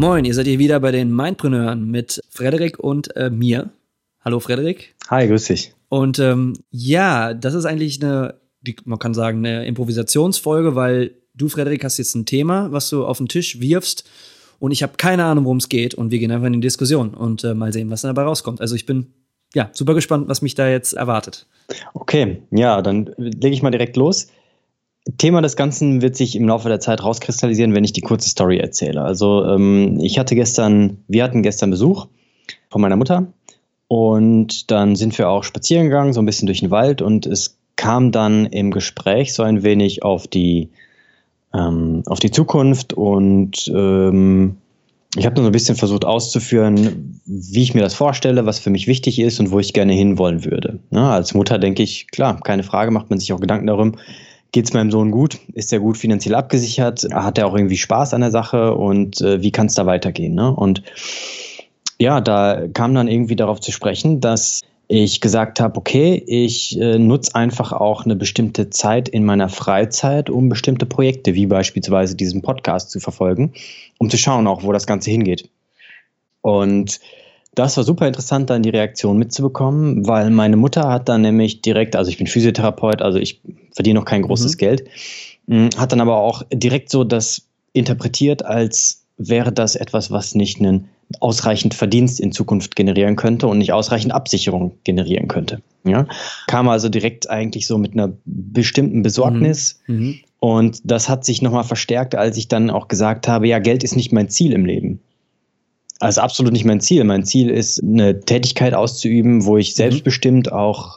Moin, ihr seid hier wieder bei den Mindpreneuren mit Frederik und äh, mir. Hallo Frederik. Hi, grüß dich. Und ähm, ja, das ist eigentlich eine, die, man kann sagen, eine Improvisationsfolge, weil du, Frederik, hast jetzt ein Thema, was du auf den Tisch wirfst und ich habe keine Ahnung, worum es geht und wir gehen einfach in die Diskussion und äh, mal sehen, was dabei rauskommt. Also ich bin ja super gespannt, was mich da jetzt erwartet. Okay, ja, dann lege ich mal direkt los. Thema des Ganzen wird sich im Laufe der Zeit rauskristallisieren, wenn ich die kurze Story erzähle. Also ähm, ich hatte gestern, wir hatten gestern Besuch von meiner Mutter und dann sind wir auch spazieren gegangen, so ein bisschen durch den Wald und es kam dann im Gespräch so ein wenig auf die ähm, auf die Zukunft und ähm, ich habe nur so ein bisschen versucht auszuführen, wie ich mir das vorstelle, was für mich wichtig ist und wo ich gerne hinwollen würde. Na, ne, als Mutter denke ich, klar, keine Frage, macht man sich auch Gedanken darum, geht es meinem Sohn gut? Ist er gut finanziell abgesichert? Hat er auch irgendwie Spaß an der Sache? Und äh, wie kann es da weitergehen? Ne? Und ja, da kam dann irgendwie darauf zu sprechen, dass ich gesagt habe, okay, ich äh, nutze einfach auch eine bestimmte Zeit in meiner Freizeit, um bestimmte Projekte, wie beispielsweise diesen Podcast zu verfolgen, um zu schauen auch, wo das Ganze hingeht. Und das war super interessant, dann die Reaktion mitzubekommen, weil meine Mutter hat dann nämlich direkt, also ich bin Physiotherapeut, also ich verdiene noch kein großes mhm. Geld, hat dann aber auch direkt so das interpretiert, als wäre das etwas, was nicht einen ausreichend Verdienst in Zukunft generieren könnte und nicht ausreichend Absicherung generieren könnte. Ja? Kam also direkt eigentlich so mit einer bestimmten Besorgnis. Mhm. mhm. Und das hat sich nochmal verstärkt, als ich dann auch gesagt habe, ja, Geld ist nicht mein Ziel im Leben. Also absolut nicht mein Ziel. Mein Ziel ist, eine Tätigkeit auszuüben, wo ich mhm. selbstbestimmt auch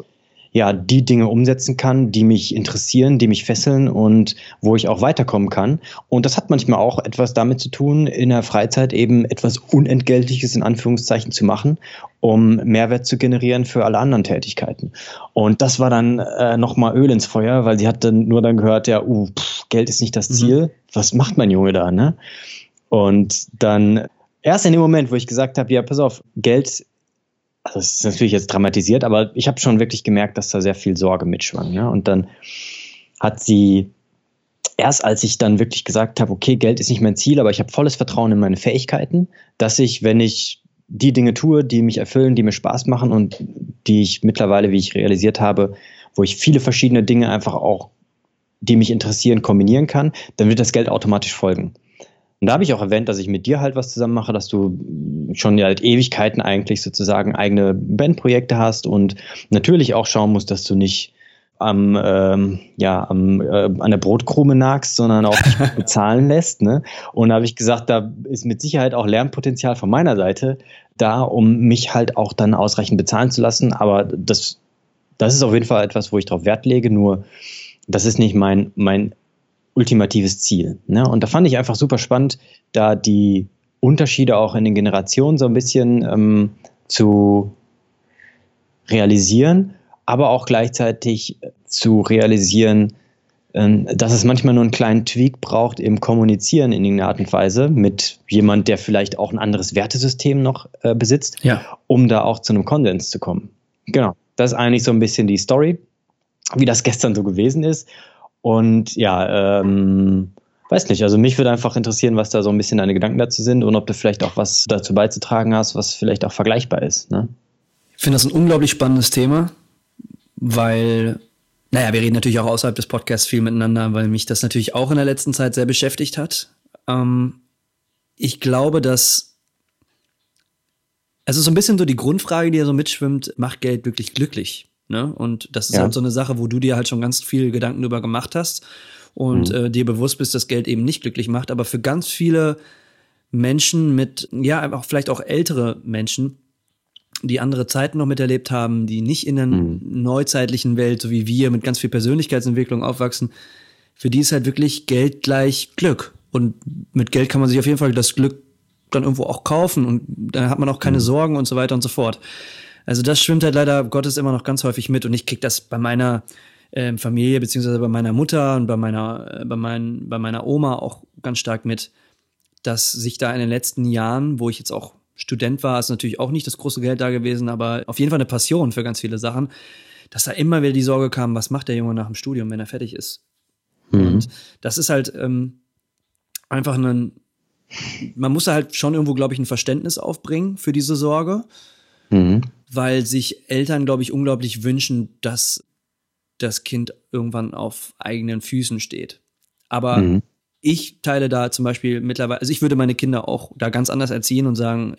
ja, die Dinge umsetzen kann, die mich interessieren, die mich fesseln und wo ich auch weiterkommen kann. Und das hat manchmal auch etwas damit zu tun, in der Freizeit eben etwas Unentgeltliches in Anführungszeichen zu machen, um Mehrwert zu generieren für alle anderen Tätigkeiten. Und das war dann äh, nochmal Öl ins Feuer, weil sie hat dann nur dann gehört, ja, uh, pff, Geld ist nicht das mhm. Ziel. Mhm. Was macht mein Junge da, ne? Und dann erst in dem Moment, wo ich gesagt habe, ja, pass auf, Geld also es ist natürlich jetzt dramatisiert, aber ich habe schon wirklich gemerkt, dass da sehr viel Sorge mitschwang. Ja? Und dann hat sie erst als ich dann wirklich gesagt habe, okay, Geld ist nicht mein Ziel, aber ich habe volles Vertrauen in meine Fähigkeiten, dass ich, wenn ich die Dinge tue, die mich erfüllen, die mir Spaß machen und die ich mittlerweile, wie ich realisiert habe, wo ich viele verschiedene Dinge einfach auch, die mich interessieren, kombinieren kann, dann wird das Geld automatisch folgen. Und da habe ich auch erwähnt, dass ich mit dir halt was zusammen mache, dass du schon halt Ewigkeiten eigentlich sozusagen eigene Bandprojekte hast und natürlich auch schauen musst, dass du nicht am, ähm, ja, am, äh, an der Brotkrume nagst, sondern auch bezahlen lässt. Ne? Und da habe ich gesagt, da ist mit Sicherheit auch Lernpotenzial von meiner Seite da, um mich halt auch dann ausreichend bezahlen zu lassen. Aber das, das ist auf jeden Fall etwas, wo ich darauf Wert lege. Nur das ist nicht mein, mein ultimatives Ziel. Ne? Und da fand ich einfach super spannend, da die Unterschiede auch in den Generationen so ein bisschen ähm, zu realisieren, aber auch gleichzeitig zu realisieren, ähm, dass es manchmal nur einen kleinen Tweak braucht im Kommunizieren in irgendeiner Art und Weise mit jemand, der vielleicht auch ein anderes Wertesystem noch äh, besitzt, ja. um da auch zu einem Konsens zu kommen. Genau. Das ist eigentlich so ein bisschen die Story, wie das gestern so gewesen ist. Und ja, ähm, weiß nicht, also mich würde einfach interessieren, was da so ein bisschen deine Gedanken dazu sind und ob du vielleicht auch was dazu beizutragen hast, was vielleicht auch vergleichbar ist. Ne? Ich finde das ein unglaublich spannendes Thema, weil, naja, wir reden natürlich auch außerhalb des Podcasts viel miteinander, weil mich das natürlich auch in der letzten Zeit sehr beschäftigt hat. Ähm, ich glaube, dass es ist so ein bisschen so die Grundfrage, die ja so mitschwimmt, macht Geld wirklich glücklich? Ne? Und das ist ja. halt so eine Sache, wo du dir halt schon ganz viel Gedanken drüber gemacht hast und mhm. äh, dir bewusst bist, dass Geld eben nicht glücklich macht. Aber für ganz viele Menschen mit, ja, auch vielleicht auch ältere Menschen, die andere Zeiten noch miterlebt haben, die nicht in der mhm. neuzeitlichen Welt, so wie wir, mit ganz viel Persönlichkeitsentwicklung aufwachsen, für die ist halt wirklich Geld gleich Glück. Und mit Geld kann man sich auf jeden Fall das Glück dann irgendwo auch kaufen und dann hat man auch keine mhm. Sorgen und so weiter und so fort. Also das schwimmt halt leider Gottes immer noch ganz häufig mit und ich krieg das bei meiner äh, Familie beziehungsweise bei meiner Mutter und bei meiner äh, bei, mein, bei meiner Oma auch ganz stark mit, dass sich da in den letzten Jahren, wo ich jetzt auch Student war, ist natürlich auch nicht das große Geld da gewesen, aber auf jeden Fall eine Passion für ganz viele Sachen, dass da immer wieder die Sorge kam, was macht der Junge nach dem Studium, wenn er fertig ist. Mhm. Und das ist halt ähm, einfach ein, man muss halt schon irgendwo, glaube ich, ein Verständnis aufbringen für diese Sorge, mhm. weil sich Eltern, glaube ich, unglaublich wünschen, dass das Kind irgendwann auf eigenen Füßen steht. Aber mhm. ich teile da zum Beispiel mittlerweile, also ich würde meine Kinder auch da ganz anders erziehen und sagen,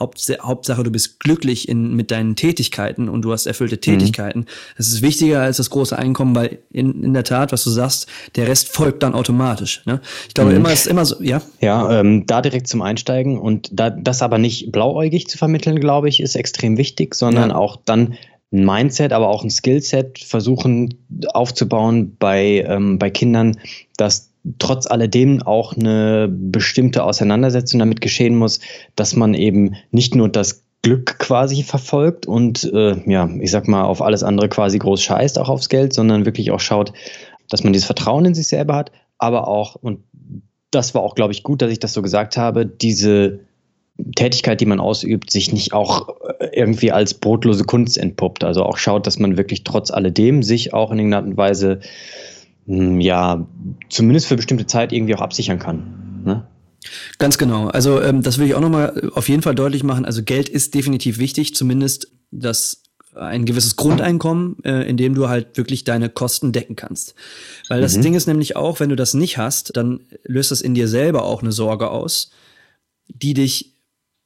Hauptsache, du bist glücklich in, mit deinen Tätigkeiten und du hast erfüllte mhm. Tätigkeiten. Mhm. Das ist wichtiger als das große Einkommen, weil in, in der Tat, was du sagst, der Rest folgt dann automatisch. Ne? Ich glaube, mhm. immer ist immer so, ja. Ja, ähm, da direkt zum Einsteigen und da, das aber nicht blauäugig zu vermitteln, glaube ich, ist extrem wichtig, sondern ja. auch dann ein Mindset, aber auch ein Skillset versuchen aufzubauen bei, ähm, bei Kindern, dass trotz alledem auch eine bestimmte Auseinandersetzung damit geschehen muss, dass man eben nicht nur das Glück quasi verfolgt und äh, ja, ich sag mal, auf alles andere quasi groß scheißt, auch aufs Geld, sondern wirklich auch schaut, dass man dieses Vertrauen in sich selber hat, aber auch, und das war auch, glaube ich, gut, dass ich das so gesagt habe, diese Tätigkeit, die man ausübt, sich nicht auch äh, irgendwie als brotlose Kunst entpuppt. Also auch schaut, dass man wirklich trotz alledem sich auch in irgendeiner Art und Weise hm, ja, zumindest für bestimmte Zeit irgendwie auch absichern kann. Ne? Ganz genau. Also ähm, das will ich auch nochmal auf jeden Fall deutlich machen. Also Geld ist definitiv wichtig, zumindest das ein gewisses Grundeinkommen, äh, in dem du halt wirklich deine Kosten decken kannst. Weil das mhm. Ding ist nämlich auch, wenn du das nicht hast, dann löst das in dir selber auch eine Sorge aus, die dich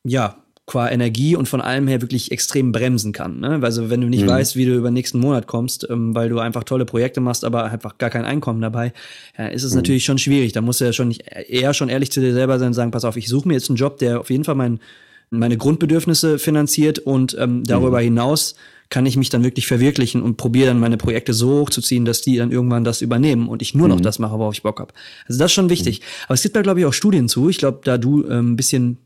ja qua Energie und von allem her wirklich extrem bremsen kann. Ne? Also wenn du nicht mhm. weißt, wie du über den nächsten Monat kommst, ähm, weil du einfach tolle Projekte machst, aber einfach gar kein Einkommen dabei, ja, ist es mhm. natürlich schon schwierig. Da musst du ja schon nicht, eher schon ehrlich zu dir selber sein und sagen, pass auf, ich suche mir jetzt einen Job, der auf jeden Fall mein, meine Grundbedürfnisse finanziert und ähm, darüber mhm. hinaus kann ich mich dann wirklich verwirklichen und probiere dann meine Projekte so hochzuziehen, dass die dann irgendwann das übernehmen und ich nur noch mhm. das mache, worauf ich Bock habe. Also das ist schon wichtig. Mhm. Aber es gibt da, glaube ich, auch Studien zu. Ich glaube, da du ähm, ein bisschen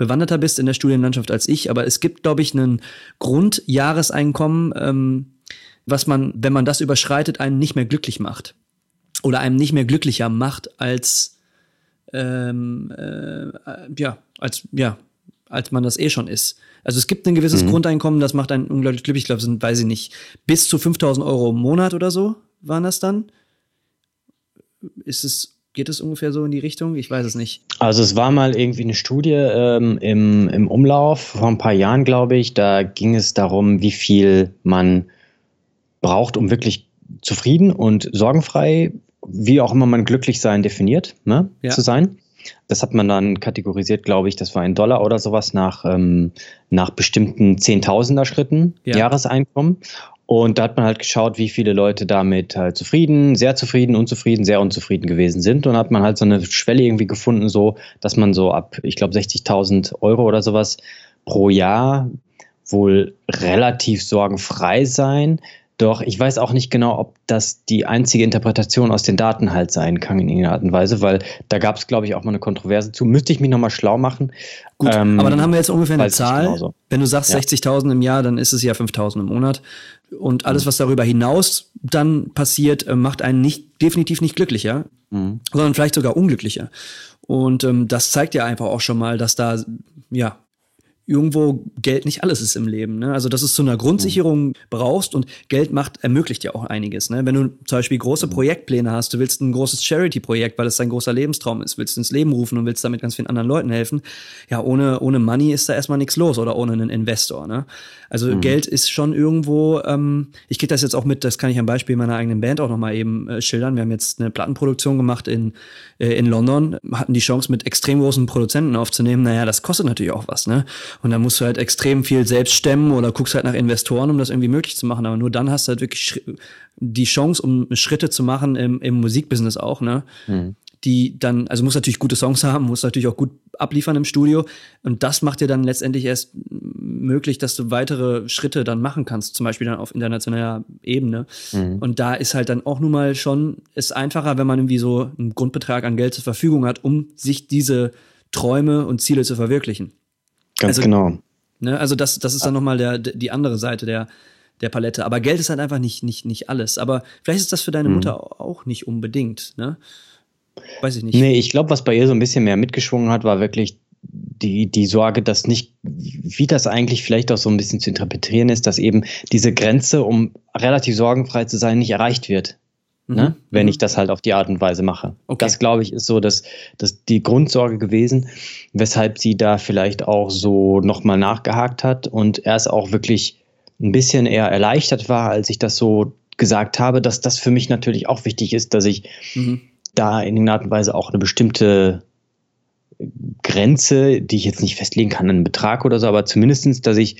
bewanderter bist in der Studienlandschaft als ich, aber es gibt, glaube ich, ein Grundjahreseinkommen, ähm, was man, wenn man das überschreitet, einen nicht mehr glücklich macht. Oder einem nicht mehr glücklicher macht als ähm, äh, ja, als, ja, als man das eh schon ist. Also es gibt ein gewisses mhm. Grundeinkommen, das macht einen unglaublich glücklich. Ich glaube, sind, weiß ich nicht, bis zu 5000 Euro im Monat oder so waren das dann. Ist es Geht es ungefähr so in die Richtung? Ich weiß es nicht. Also es war mal irgendwie eine Studie ähm, im, im Umlauf vor ein paar Jahren, glaube ich. Da ging es darum, wie viel man braucht, um wirklich zufrieden und sorgenfrei, wie auch immer man glücklich sein definiert, ne, ja. zu sein. Das hat man dann kategorisiert, glaube ich, das war ein Dollar oder sowas nach, ähm, nach bestimmten Zehntausender Schritten ja. Jahreseinkommen. Und da hat man halt geschaut, wie viele Leute damit halt zufrieden, sehr zufrieden, unzufrieden, sehr unzufrieden gewesen sind. Und hat man halt so eine Schwelle irgendwie gefunden, so, dass man so ab, ich glaube, 60.000 Euro oder sowas pro Jahr wohl relativ sorgenfrei sein doch ich weiß auch nicht genau, ob das die einzige Interpretation aus den Daten halt sein kann in irgendeiner Art und Weise, weil da gab es, glaube ich, auch mal eine Kontroverse zu. Müsste ich mich nochmal schlau machen. Gut, ähm, aber dann haben wir jetzt ungefähr eine Zahl. Wenn du sagst ja. 60.000 im Jahr, dann ist es ja 5.000 im Monat. Und alles, mhm. was darüber hinaus dann passiert, äh, macht einen nicht, definitiv nicht glücklicher, mhm. sondern vielleicht sogar unglücklicher. Und ähm, das zeigt ja einfach auch schon mal, dass da ja irgendwo Geld nicht alles ist im Leben. Ne? Also, dass es zu einer Grundsicherung brauchst und Geld macht, ermöglicht ja auch einiges. Ne? Wenn du zum Beispiel große mhm. Projektpläne hast, du willst ein großes Charity-Projekt, weil es dein großer Lebenstraum ist, willst ins Leben rufen und willst damit ganz vielen anderen Leuten helfen, ja, ohne, ohne Money ist da erstmal nichts los oder ohne einen Investor. Ne? Also mhm. Geld ist schon irgendwo, ähm, ich kriege das jetzt auch mit, das kann ich am Beispiel meiner eigenen Band auch nochmal eben äh, schildern. Wir haben jetzt eine Plattenproduktion gemacht in, äh, in London, hatten die Chance, mit extrem großen Produzenten aufzunehmen. Naja, das kostet natürlich auch was, ne? Und dann musst du halt extrem viel selbst stemmen oder guckst halt nach Investoren, um das irgendwie möglich zu machen. Aber nur dann hast du halt wirklich die Chance, um Schritte zu machen im, im Musikbusiness auch, ne? Mhm. Die dann, also muss natürlich gute Songs haben, muss natürlich auch gut abliefern im Studio. Und das macht dir dann letztendlich erst möglich, dass du weitere Schritte dann machen kannst, zum Beispiel dann auf internationaler Ebene. Mhm. Und da ist halt dann auch nun mal schon, ist einfacher, wenn man irgendwie so einen Grundbetrag an Geld zur Verfügung hat, um sich diese Träume und Ziele zu verwirklichen. Ganz also, genau. Ne, also das, das ist dann nochmal der, die andere Seite der, der Palette. Aber Geld ist halt einfach nicht, nicht, nicht alles. Aber vielleicht ist das für deine mhm. Mutter auch nicht unbedingt. Ne? Weiß ich nicht. Nee, ich glaube, was bei ihr so ein bisschen mehr mitgeschwungen hat, war wirklich die, die Sorge, dass nicht, wie das eigentlich vielleicht auch so ein bisschen zu interpretieren ist, dass eben diese Grenze, um relativ sorgenfrei zu sein, nicht erreicht wird. Mhm. Ne? Wenn ich mhm. das halt auf die Art und Weise mache. Okay. Das, glaube ich, ist so dass das die Grundsorge gewesen, weshalb sie da vielleicht auch so nochmal nachgehakt hat und erst auch wirklich ein bisschen eher erleichtert war, als ich das so gesagt habe, dass das für mich natürlich auch wichtig ist, dass ich mhm. da in irgendeiner Art und Weise auch eine bestimmte Grenze, die ich jetzt nicht festlegen kann, einen Betrag oder so, aber zumindestens, dass ich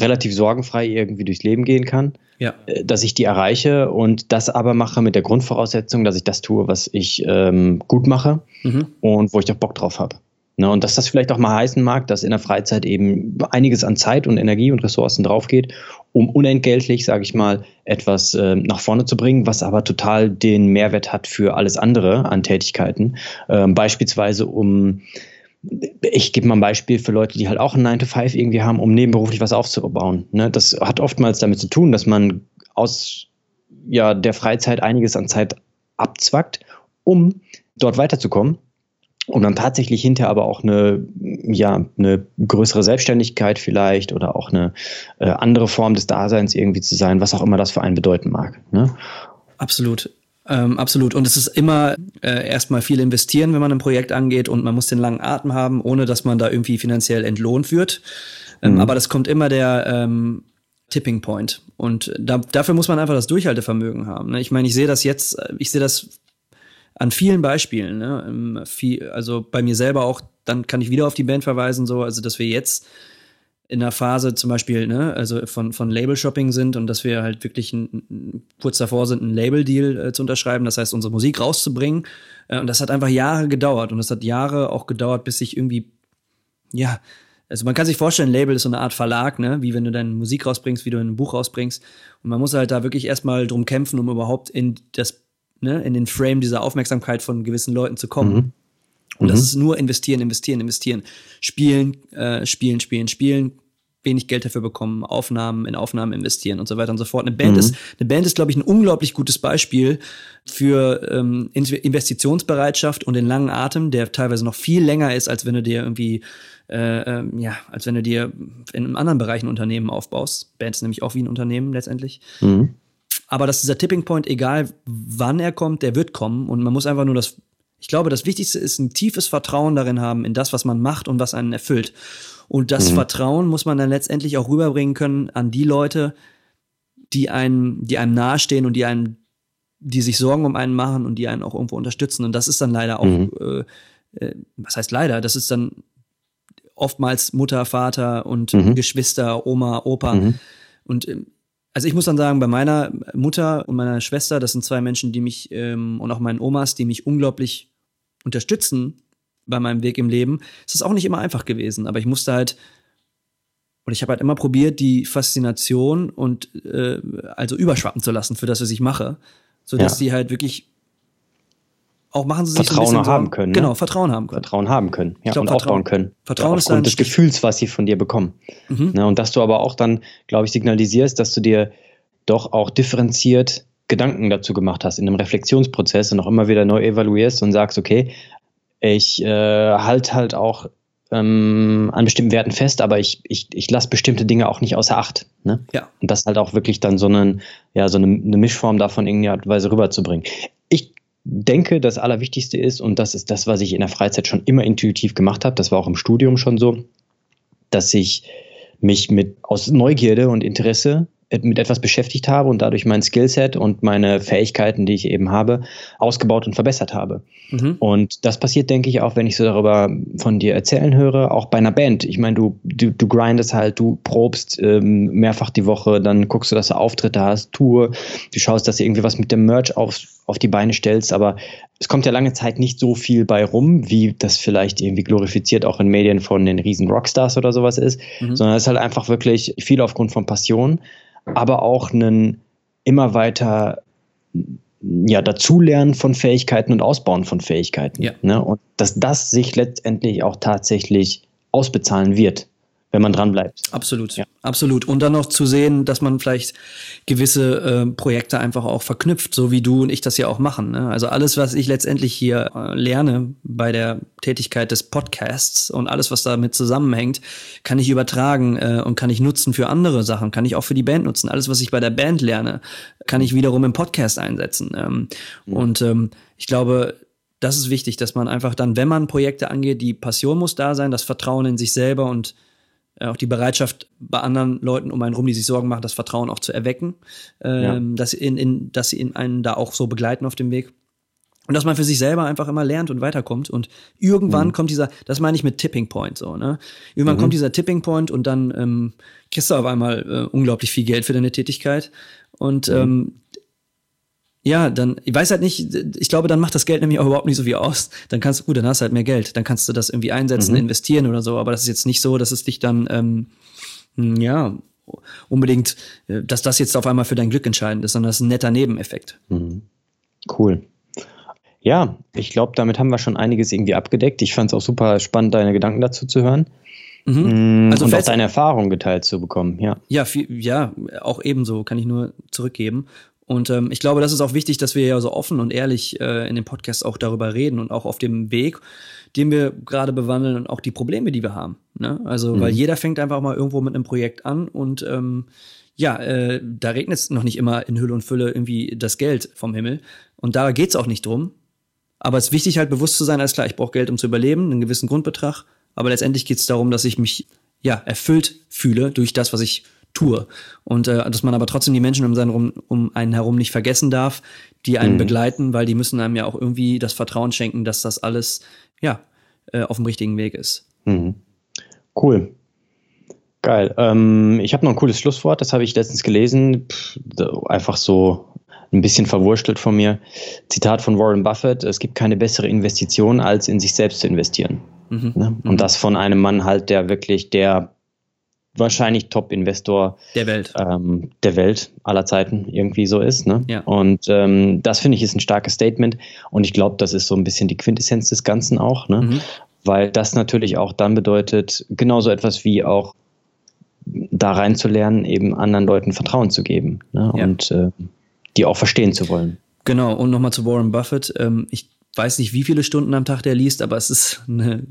relativ sorgenfrei irgendwie durchs Leben gehen kann, ja. Äh, dass ich die erreiche und das aber mache mit der Grundvoraussetzung, dass ich das tue, was ich ähm, gut mache mhm. und wo ich auch Bock drauf habe. Ne, und dass das vielleicht auch mal heißen mag, dass in der Freizeit eben einiges an Zeit und Energie und Ressourcen draufgeht, um unentgeltlich, sage ich mal, etwas äh, nach vorne zu bringen, was aber total den Mehrwert hat für alles andere an Tätigkeiten. Ähm, beispielsweise um ich gebe mal ein Beispiel für Leute, die halt auch einen 9-to-5 irgendwie haben, um nebenberuflich was aufzubauen. Ne? Das hat oftmals damit zu tun, dass man aus ja, der Freizeit einiges an Zeit abzwackt, um dort weiterzukommen und dann tatsächlich hinterher aber auch eine, ja, eine größere Selbstständigkeit vielleicht oder auch eine äh, andere Form des Daseins irgendwie zu sein, was auch immer das für einen bedeuten mag. Ne? Absolut. Ähm, absolut. Und es ist immer äh, erstmal viel investieren, wenn man ein Projekt angeht und man muss den langen Atem haben, ohne dass man da irgendwie finanziell entlohnt wird. Ähm, mhm. Aber das kommt immer der ähm, Tipping Point. Und da, dafür muss man einfach das Durchhaltevermögen haben. Ne? Ich meine, ich sehe das jetzt, ich sehe das an vielen Beispielen. Ne? Viel, also bei mir selber auch, dann kann ich wieder auf die Band verweisen, so, also dass wir jetzt in der Phase zum Beispiel, ne, also von, von Label-Shopping sind und dass wir halt wirklich ein, kurz davor sind, einen Label-Deal äh, zu unterschreiben, das heißt, unsere Musik rauszubringen. Äh, und das hat einfach Jahre gedauert und das hat Jahre auch gedauert, bis sich irgendwie, ja, also man kann sich vorstellen, Label ist so eine Art Verlag, ne, wie wenn du deine Musik rausbringst, wie du ein Buch rausbringst. Und man muss halt da wirklich erstmal drum kämpfen, um überhaupt in das ne, in den Frame dieser Aufmerksamkeit von gewissen Leuten zu kommen. Mhm. Und das mhm. ist nur investieren, investieren, investieren. Spielen, äh, spielen, spielen, spielen, wenig Geld dafür bekommen, Aufnahmen in Aufnahmen investieren und so weiter und so fort. Eine Band mhm. ist, eine Band ist, glaube ich, ein unglaublich gutes Beispiel für ähm, Investitionsbereitschaft und den langen Atem, der teilweise noch viel länger ist, als wenn du dir irgendwie äh, ähm, ja, als wenn du dir in einem anderen Bereich ein Unternehmen aufbaust. Band ist nämlich auch wie ein Unternehmen letztendlich. Mhm. Aber dass dieser Tipping Point, egal wann er kommt, der wird kommen. Und man muss einfach nur das, ich glaube, das Wichtigste ist ein tiefes Vertrauen darin haben, in das, was man macht und was einen erfüllt. Und das mhm. Vertrauen muss man dann letztendlich auch rüberbringen können an die Leute, die einem, die einem nahestehen und die einem, die sich Sorgen um einen machen und die einen auch irgendwo unterstützen. Und das ist dann leider auch, mhm. äh, äh, was heißt leider? Das ist dann oftmals Mutter, Vater und mhm. Geschwister, Oma, Opa. Mhm. Und ähm, also ich muss dann sagen, bei meiner Mutter und meiner Schwester, das sind zwei Menschen, die mich ähm, und auch meinen Omas, die mich unglaublich unterstützen bei meinem Weg im Leben. Es ist auch nicht immer einfach gewesen, aber ich musste halt und ich habe halt immer probiert, die Faszination und äh, also überschwappen zu lassen für das, was ich mache, so dass ja. sie halt wirklich auch machen sie sich Vertrauen so haben können. Ne? Genau, Vertrauen haben können. Vertrauen haben können. Ja, glaub, und Vertrauen, aufbauen können. Vertrauen ja, ist aufgrund des Gefühls, was sie von dir bekommen. Mhm. Ne, und dass du aber auch dann, glaube ich, signalisierst, dass du dir doch auch differenziert Gedanken dazu gemacht hast in einem Reflexionsprozess und auch immer wieder neu evaluierst und sagst, okay, ich äh, halt halt auch ähm, an bestimmten Werten fest, aber ich, ich, ich lasse bestimmte Dinge auch nicht außer Acht. Ne? Ja. Und das halt auch wirklich dann so, einen, ja, so eine, eine Mischform davon in irgendeiner Art und Weise rüberzubringen. Ich denke, das Allerwichtigste ist, und das ist das, was ich in der Freizeit schon immer intuitiv gemacht habe, das war auch im Studium schon so, dass ich mich mit aus Neugierde und Interesse mit etwas beschäftigt habe und dadurch mein Skillset und meine Fähigkeiten, die ich eben habe, ausgebaut und verbessert habe. Mhm. Und das passiert, denke ich, auch, wenn ich so darüber von dir erzählen höre, auch bei einer Band. Ich meine, du, du, du grindest halt, du probst ähm, mehrfach die Woche, dann guckst du, dass du Auftritte hast, Tour, du schaust, dass du irgendwie was mit dem Merch auf, auf die Beine stellst, aber es kommt ja lange Zeit nicht so viel bei rum, wie das vielleicht irgendwie glorifiziert auch in Medien von den riesen Rockstars oder sowas ist, mhm. sondern es ist halt einfach wirklich viel aufgrund von Passion aber auch einen immer weiter ja, Dazulernen von Fähigkeiten und Ausbauen von Fähigkeiten. Ja. Ne? Und dass das sich letztendlich auch tatsächlich ausbezahlen wird wenn man dran bleibt. Absolut, ja. absolut. Und dann noch zu sehen, dass man vielleicht gewisse äh, Projekte einfach auch verknüpft, so wie du und ich das ja auch machen. Ne? Also alles, was ich letztendlich hier äh, lerne bei der Tätigkeit des Podcasts und alles, was damit zusammenhängt, kann ich übertragen äh, und kann ich nutzen für andere Sachen, kann ich auch für die Band nutzen. Alles, was ich bei der Band lerne, kann ich wiederum im Podcast einsetzen. Ähm, mhm. Und ähm, ich glaube, das ist wichtig, dass man einfach dann, wenn man Projekte angeht, die Passion muss da sein, das Vertrauen in sich selber und auch die Bereitschaft bei anderen Leuten um einen rum, die sich Sorgen machen, das Vertrauen auch zu erwecken, ähm, ja. dass, sie in, in, dass sie in einen da auch so begleiten auf dem Weg. Und dass man für sich selber einfach immer lernt und weiterkommt. Und irgendwann mhm. kommt dieser, das meine ich mit Tipping Point so, ne? Irgendwann mhm. kommt dieser Tipping Point und dann ähm, kriegst du auf einmal äh, unglaublich viel Geld für deine Tätigkeit. Und mhm. ähm, ja, dann, ich weiß halt nicht, ich glaube, dann macht das Geld nämlich auch überhaupt nicht so viel aus. Dann kannst du, gut, dann hast du halt mehr Geld. Dann kannst du das irgendwie einsetzen, mhm. investieren oder so. Aber das ist jetzt nicht so, dass es dich dann, ähm, hm, ja, unbedingt, äh, dass das jetzt auf einmal für dein Glück entscheidend ist, sondern das ist ein netter Nebeneffekt. Mhm. Cool. Ja, ich glaube, damit haben wir schon einiges irgendwie abgedeckt. Ich fand es auch super spannend, deine Gedanken dazu zu hören. Mhm. Also und auch deine Erfahrungen geteilt zu bekommen, ja. Ja, viel, ja, auch ebenso kann ich nur zurückgeben. Und ähm, ich glaube, das ist auch wichtig, dass wir ja so offen und ehrlich äh, in dem Podcast auch darüber reden und auch auf dem Weg, den wir gerade bewandeln und auch die Probleme, die wir haben. Ne? Also, mhm. weil jeder fängt einfach mal irgendwo mit einem Projekt an und ähm, ja, äh, da regnet es noch nicht immer in Hülle und Fülle irgendwie das Geld vom Himmel. Und da geht's auch nicht drum. Aber es ist wichtig, halt bewusst zu sein, alles klar, ich brauche Geld, um zu überleben, einen gewissen Grundbetrag. Aber letztendlich geht's darum, dass ich mich ja erfüllt fühle durch das, was ich tue. Und äh, dass man aber trotzdem die Menschen um, seinen, um einen herum nicht vergessen darf, die einen mhm. begleiten, weil die müssen einem ja auch irgendwie das Vertrauen schenken, dass das alles ja äh, auf dem richtigen Weg ist. Mhm. Cool. Geil. Ähm, ich habe noch ein cooles Schlusswort, das habe ich letztens gelesen. Pff, einfach so ein bisschen verwurstelt von mir. Zitat von Warren Buffett: Es gibt keine bessere Investition, als in sich selbst zu investieren. Mhm. Ne? Und mhm. das von einem Mann halt, der wirklich der wahrscheinlich Top-Investor der Welt. Ähm, der Welt aller Zeiten irgendwie so ist. Ne? Ja. Und ähm, das finde ich ist ein starkes Statement. Und ich glaube, das ist so ein bisschen die Quintessenz des Ganzen auch, ne? Mhm. weil das natürlich auch dann bedeutet, genauso etwas wie auch da reinzulernen, eben anderen Leuten Vertrauen zu geben ne? Ja. und äh, die auch verstehen zu wollen. Genau, und nochmal zu Warren Buffett. Ähm, ich weiß nicht, wie viele Stunden am Tag der liest, aber es ist eine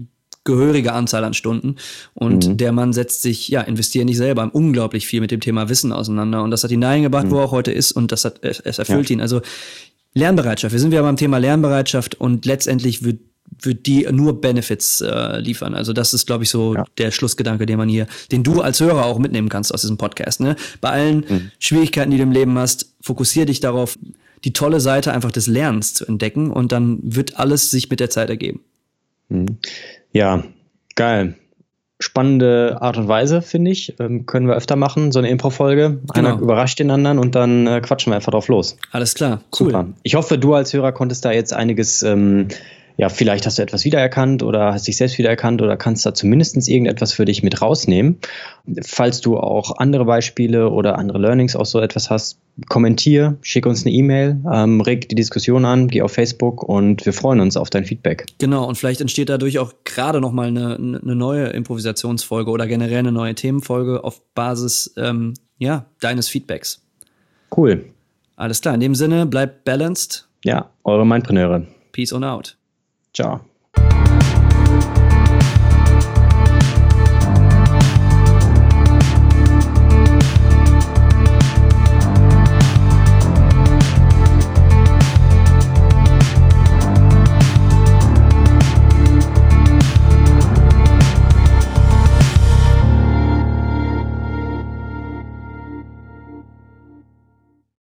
gehörige Anzahl an Stunden. Und mhm. der Mann setzt sich, ja, investiert nicht selber unglaublich viel mit dem Thema Wissen auseinander. Und das hat ihn dahin gebracht, mhm. wo er auch heute ist. Und das hat, es erfüllt ja. ihn. Also Lernbereitschaft. Wir sind wieder beim Thema Lernbereitschaft und letztendlich wird wird die nur Benefits äh, liefern. Also das ist, glaube ich, so ja. der Schlussgedanke, den man hier, den du als Hörer auch mitnehmen kannst aus diesem Podcast. Ne? Bei allen mhm. Schwierigkeiten, die du im Leben hast, fokussier dich darauf, die tolle Seite einfach des Lernens zu entdecken und dann wird alles sich mit der Zeit ergeben. Ja, geil. Spannende Art und Weise, finde ich. Ähm, können wir öfter machen, so eine Impro-Folge. Einer genau. überrascht den anderen und dann äh, quatschen wir einfach drauf los. Alles klar, cool. Super. Ich hoffe, du als Hörer konntest da jetzt einiges ähm, ja, vielleicht hast du etwas wiedererkannt oder hast dich selbst wiedererkannt oder kannst da zumindest irgendetwas für dich mit rausnehmen. Falls du auch andere Beispiele oder andere Learnings aus so etwas hast, kommentier, schick uns eine E-Mail, ähm, reg die Diskussion an, geh auf Facebook und wir freuen uns auf dein Feedback. Genau, und vielleicht entsteht dadurch auch gerade nochmal eine, eine neue Improvisationsfolge oder generell eine neue Themenfolge auf Basis ähm, ja, deines Feedbacks. Cool. Alles klar, in dem Sinne, bleibt balanced. Ja, eure Mindpreneure. Peace on out. Ciao.